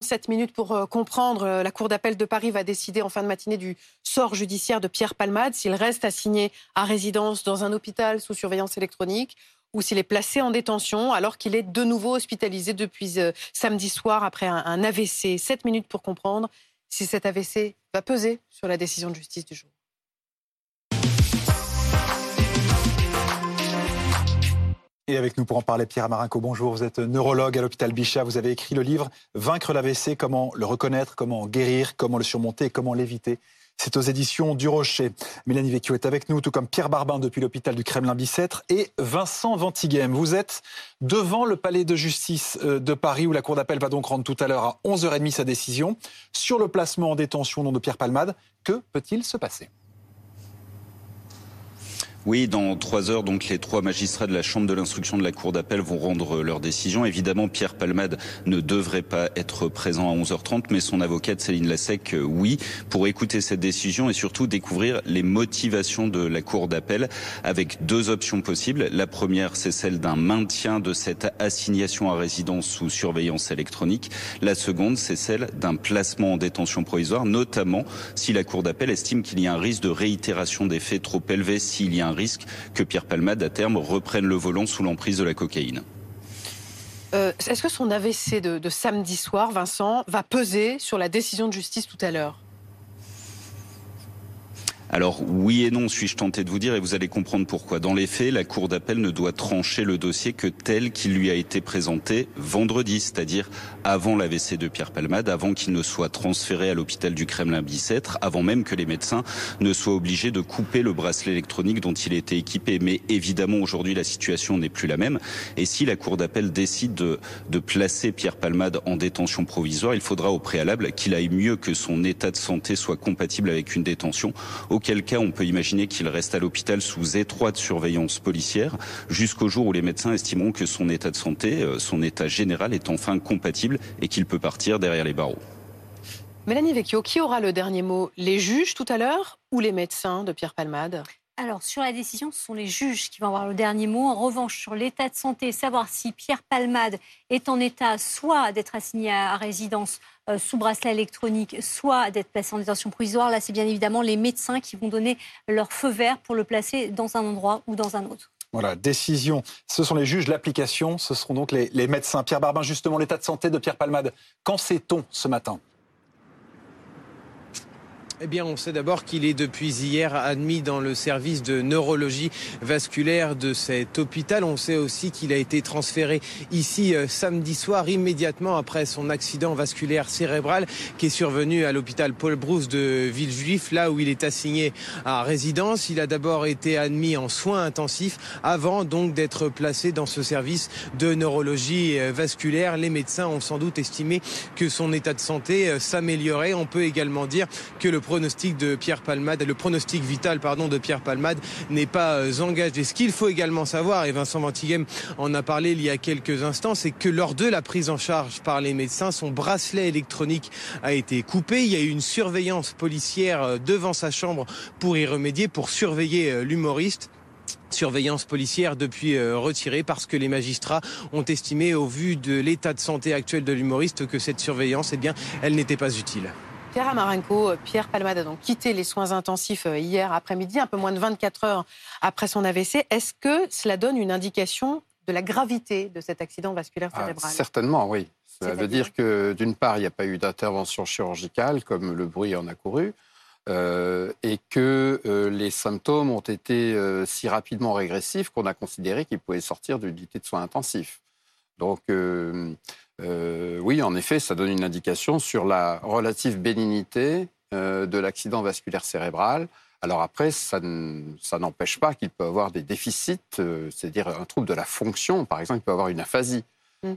7 minutes pour euh, comprendre. Euh, la Cour d'appel de Paris va décider en fin de matinée du sort judiciaire de Pierre Palmade, s'il reste assigné à résidence dans un hôpital sous surveillance électronique ou s'il est placé en détention alors qu'il est de nouveau hospitalisé depuis euh, samedi soir après un, un AVC. 7 minutes pour comprendre si cet AVC va peser sur la décision de justice du jour. Et avec nous pour en parler, Pierre Amarinco, bonjour. Vous êtes neurologue à l'hôpital Bichat. Vous avez écrit le livre Vaincre l'AVC, comment le reconnaître, comment guérir, comment le surmonter comment l'éviter. C'est aux éditions du Rocher. Mélanie Vecchio est avec nous, tout comme Pierre Barbin depuis l'hôpital du Kremlin-Bicêtre et Vincent Ventighem. Vous êtes devant le palais de justice euh, de Paris où la Cour d'appel va donc rendre tout à l'heure à 11h30 sa décision sur le placement en détention nom de Pierre Palmade. Que peut-il se passer? Oui, dans trois heures, donc les trois magistrats de la Chambre de l'instruction de la Cour d'appel vont rendre leur décision. Évidemment, Pierre Palmade ne devrait pas être présent à 11h30, mais son avocate Céline Lassec, euh, oui, pour écouter cette décision et surtout découvrir les motivations de la Cour d'appel avec deux options possibles. La première, c'est celle d'un maintien de cette assignation à résidence sous surveillance électronique. La seconde, c'est celle d'un placement en détention provisoire, notamment si la Cour d'appel estime qu'il y a un risque de réitération des faits trop élevé, s'il y a un risque que Pierre Palmade, à terme, reprenne le volant sous l'emprise de la cocaïne. Euh, est-ce que son AVC de samedi soir, Vincent, va peser sur la décision de justice tout à l'heure? Alors oui et non, suis-je tenté de vous dire, et vous allez comprendre pourquoi. Dans les faits, la Cour d'appel ne doit trancher le dossier que tel qu'il lui a été présenté vendredi, c'est-à-dire avant l'AVC de Pierre Palmade, avant qu'il ne soit transféré à l'hôpital du Kremlin-Bicêtre, avant même que les médecins ne soient obligés de couper le bracelet électronique dont il était équipé. Mais évidemment, aujourd'hui, la situation n'est plus la même. Et si la Cour d'appel décide de, de placer Pierre Palmade en détention provisoire, il faudra au préalable qu'il aille mieux que son état de santé soit compatible avec une détention auquel cas on peut imaginer qu'il reste à l'hôpital sous étroite surveillance policière jusqu'au jour où les médecins estimeront que son état de santé, euh, son état général est enfin compatible et qu'il peut partir derrière les barreaux. Mélanie Vecchio, qui aura le dernier mot? Les juges tout à l'heure ou les médecins de Pierre Palmade? Alors, sur la décision, ce sont les juges qui vont avoir le dernier mot. En revanche, sur l'état de santé, savoir si Pierre Palmade est en état soit d'être assigné à résidence euh, sous bracelet électronique, soit d'être placé en détention provisoire, là, c'est bien évidemment les médecins qui vont donner leur feu vert pour le placer dans un endroit ou dans un autre. Voilà, décision. Ce sont les juges, l'application, ce seront donc les, les médecins. Pierre Barbin, justement, l'état de santé de Pierre Palmade. Qu'en sait-on ce matin? Eh bien, on sait d'abord qu'il est depuis hier admis dans le service de neurologie vasculaire de cet hôpital. On sait aussi qu'il a été transféré ici euh, samedi soir, immédiatement après son accident vasculaire cérébral qui est survenu à l'hôpital Paul Brousse de Villejuif, là où il est assigné à résidence. Il a d'abord été admis en soins intensifs avant donc d'être placé dans ce service de neurologie euh, vasculaire. Les médecins ont sans doute estimé que son état de santé euh, s'améliorait. On peut également dire que le pronostic de Pierre Palmade, le pronostic vital pardon de Pierre Palmade n'est pas euh, engagé. Ce qu'il faut également savoir, et Vincent Ventighem en a parlé il y a quelques instants, c'est que lors de la prise en charge par les médecins, son bracelet électronique a été coupé. Il y a eu une surveillance policière euh, devant sa chambre pour y remédier, pour surveiller euh, l'humoriste surveillance policière depuis retirée parce que les magistrats ont estimé au vu de l'état de santé actuel de l'humoriste que cette surveillance eh bien elle n'était pas utile. Pierre Amarenko, Pierre Palmade a donc quitté les soins intensifs euh, hier après-midi, un peu moins de 24 heures après son AVC. Est-ce que cela donne une indication de la gravité de cet accident vasculaire ah, cérébral? Certainement, oui. Ça veut dire que d'une part, il n'y a pas eu d'intervention chirurgicale comme le bruit en a couru, euh, et que euh, les symptômes ont été si rapidement régressifs qu'on a considéré qu'ils pouvaient sortir d'unité de soins intensifs. Donc, euh, oui, en effet, ça donne une indication sur la relative bénignité euh, de l'accident vasculaire cérébral. Alors après, ça, n'empêche pas qu'il peut avoir des déficits, euh, c'est-à-dire un trouble de la fonction. Par exemple, il peut avoir une aphasie. Mmh.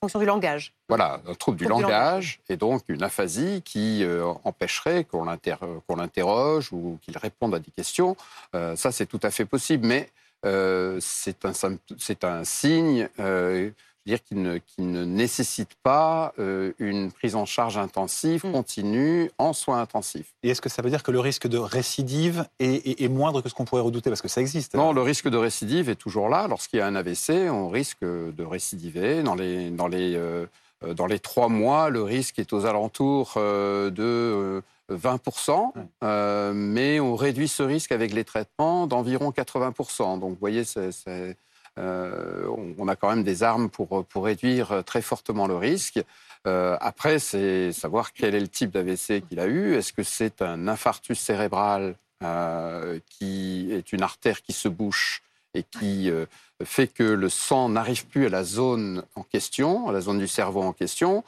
fonction du langage. Voilà, un trouble, du, langage, et donc une aphasie qui empêcherait qu'on l'interroge ou qu'il réponde à des questions. ça, c'est tout à fait possible, mais c'est un, un, signe dire qu'il ne, ne, nécessite pas euh, une prise en charge intensive, hmm. continue, en soins intensifs. Et est-ce que ça veut dire que le risque de récidive est, moindre que ce qu'on pourrait redouter? Parce que ça existe. Non, le risque de récidive est toujours là. Lorsqu'il y a un AVC, on risque de récidiver. Dans les, dans les, euh, dans les trois mois, le risque est aux alentours de 20%, mais on réduit ce risque avec les traitements d'environ 80%. Donc, vous voyez, on a quand même des armes pour, pour réduire très fortement le risque. après, c'est savoir quel est le type d'AVC qu'il a eu. Est-ce que c'est un infarctus cérébral qui est une artère qui se bouche et qui euh, fait que le sang n'arrive plus à la zone en question, à la zone du cerveau en question.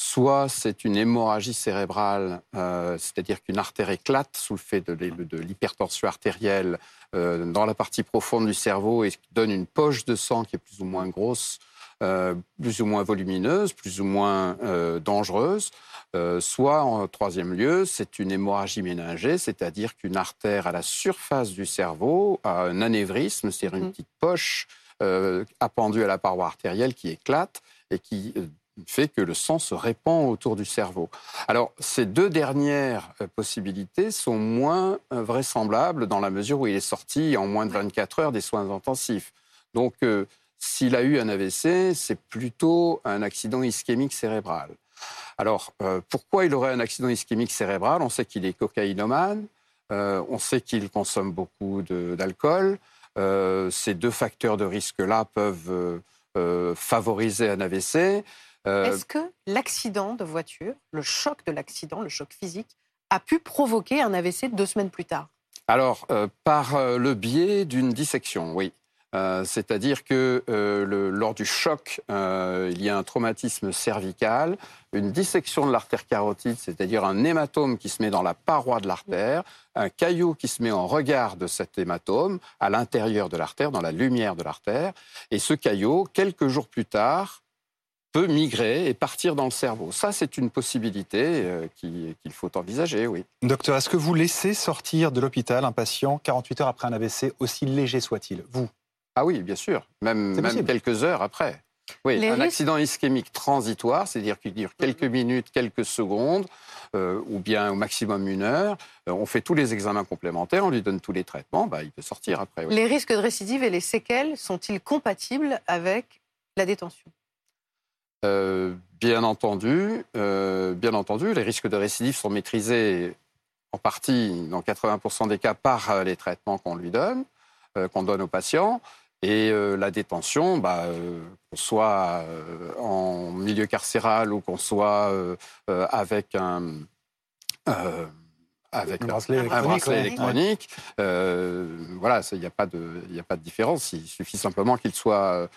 Euh, soit c'est une hémorragie cérébrale, euh, c'est-à-dire qu'une artère éclate sous le fait de, l'hypertension artérielle dans la partie profonde du cerveau et donne une poche de sang qui est plus ou moins grosse, plus ou moins volumineuse, plus ou moins dangereuse. Euh, soit, en troisième lieu, c'est une hémorragie méningée, c'est-à-dire qu'une artère à la surface du cerveau a un anévrisme, c'est-à-dire une mmh. petite poche euh, appendue à la paroi artérielle qui éclate et qui euh, fait que le sang se répand autour du cerveau. Alors, ces deux dernières possibilités sont moins vraisemblables dans la mesure où il est sorti en moins de 24 heures des soins intensifs. Donc, s'il a eu un AVC, c'est plutôt un accident ischémique cérébral. Alors, euh, pourquoi il aurait un accident ischémique cérébral? On sait qu'il est cocaïnomane, euh, on sait qu'il consomme beaucoup d'alcool. Euh, ces deux facteurs de risque-là peuvent favoriser un AVC. Est-ce que l'accident de voiture, le choc de l'accident, le choc physique, a pu provoquer un AVC deux semaines plus tard? Alors, par le biais d'une dissection, oui. Euh, c'est-à-dire que euh, lors du choc, euh, il y a un traumatisme cervical, une dissection de l'artère carotide, c'est-à-dire un hématome qui se met dans la paroi de l'artère, un caillou qui se met en regard de cet hématome à l'intérieur de l'artère, dans la lumière de l'artère, et ce caillot, quelques jours plus tard, peut migrer et partir dans le cerveau. Ça, c'est une possibilité qu'il faut envisager, oui. Docteur, est-ce que vous laissez sortir de l'hôpital un patient 48 heures après un AVC, aussi léger soit-il Vous? Ah oui, bien sûr, même, quelques heures après. Oui, un accident ischémique transitoire, c'est-à-dire qu'il dure quelques mhm. minutes, quelques secondes, euh, ou bien au maximum une heure. Euh, on fait tous les examens complémentaires, on lui donne tous les traitements, bah, il peut sortir après. Les risques de récidive et les séquelles sont-ils compatibles avec la détention? Euh, Bien entendu, bien entendu, les risques de récidive sont maîtrisés en partie, dans 80% des cas, par les traitements qu'on lui donne, qu'on donne aux patients. Et euh, la détention, bah, euh, qu'on soit euh, en milieu carcéral ou qu'on soit avec un avec un bracelet électronique, voilà, il n'y a pas de différence. Il suffit simplement qu'il soit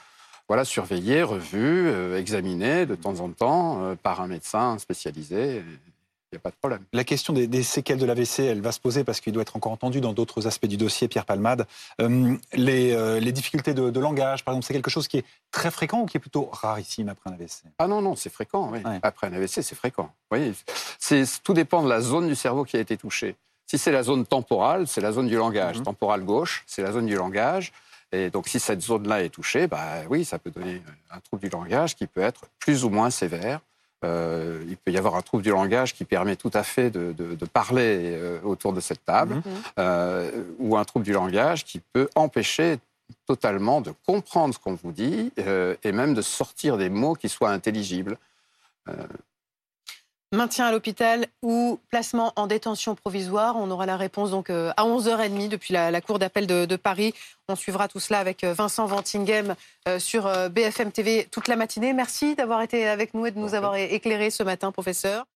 voilà, surveillé, revu, examiné de temps en temps par un médecin spécialisé n'y a pas de problème. La question des, séquelles de l'AVC, elle va se poser parce qu'il doit être encore entendu dans d'autres aspects du dossier, Pierre Palmade. Euh, euh, les, difficultés de, langage, par exemple, c'est quelque chose qui est très fréquent ou qui est plutôt rarissime après un AVC Ah non, non, c'est fréquent, oui. Après un AVC, c'est fréquent. Vous voyez, tout dépend de la zone du cerveau qui a été touchée. Si c'est la zone temporale, c'est la zone du langage. Mhm. Temporale gauche, c'est la zone du langage. Et donc, si cette zone-là est touchée, bah oui, ça peut donner un trouble du langage qui peut être plus ou moins sévère. Euh, il peut y avoir un trouble du langage qui permet tout à fait de, parler euh, autour de cette table, mhm. euh, ou un trouble du langage qui peut empêcher totalement de comprendre ce qu'on vous dit et même de sortir des mots qui soient intelligibles. Maintien à l'hôpital ou placement en détention provisoire. On aura la réponse donc euh, à 11h30 depuis la, Cour d'appel de, Paris. On suivra tout cela avec euh, Vincent Ventinghem euh, sur BFM TV toute la matinée. Merci d'avoir été avec nous et de nous avoir éclairé ce matin, professeur.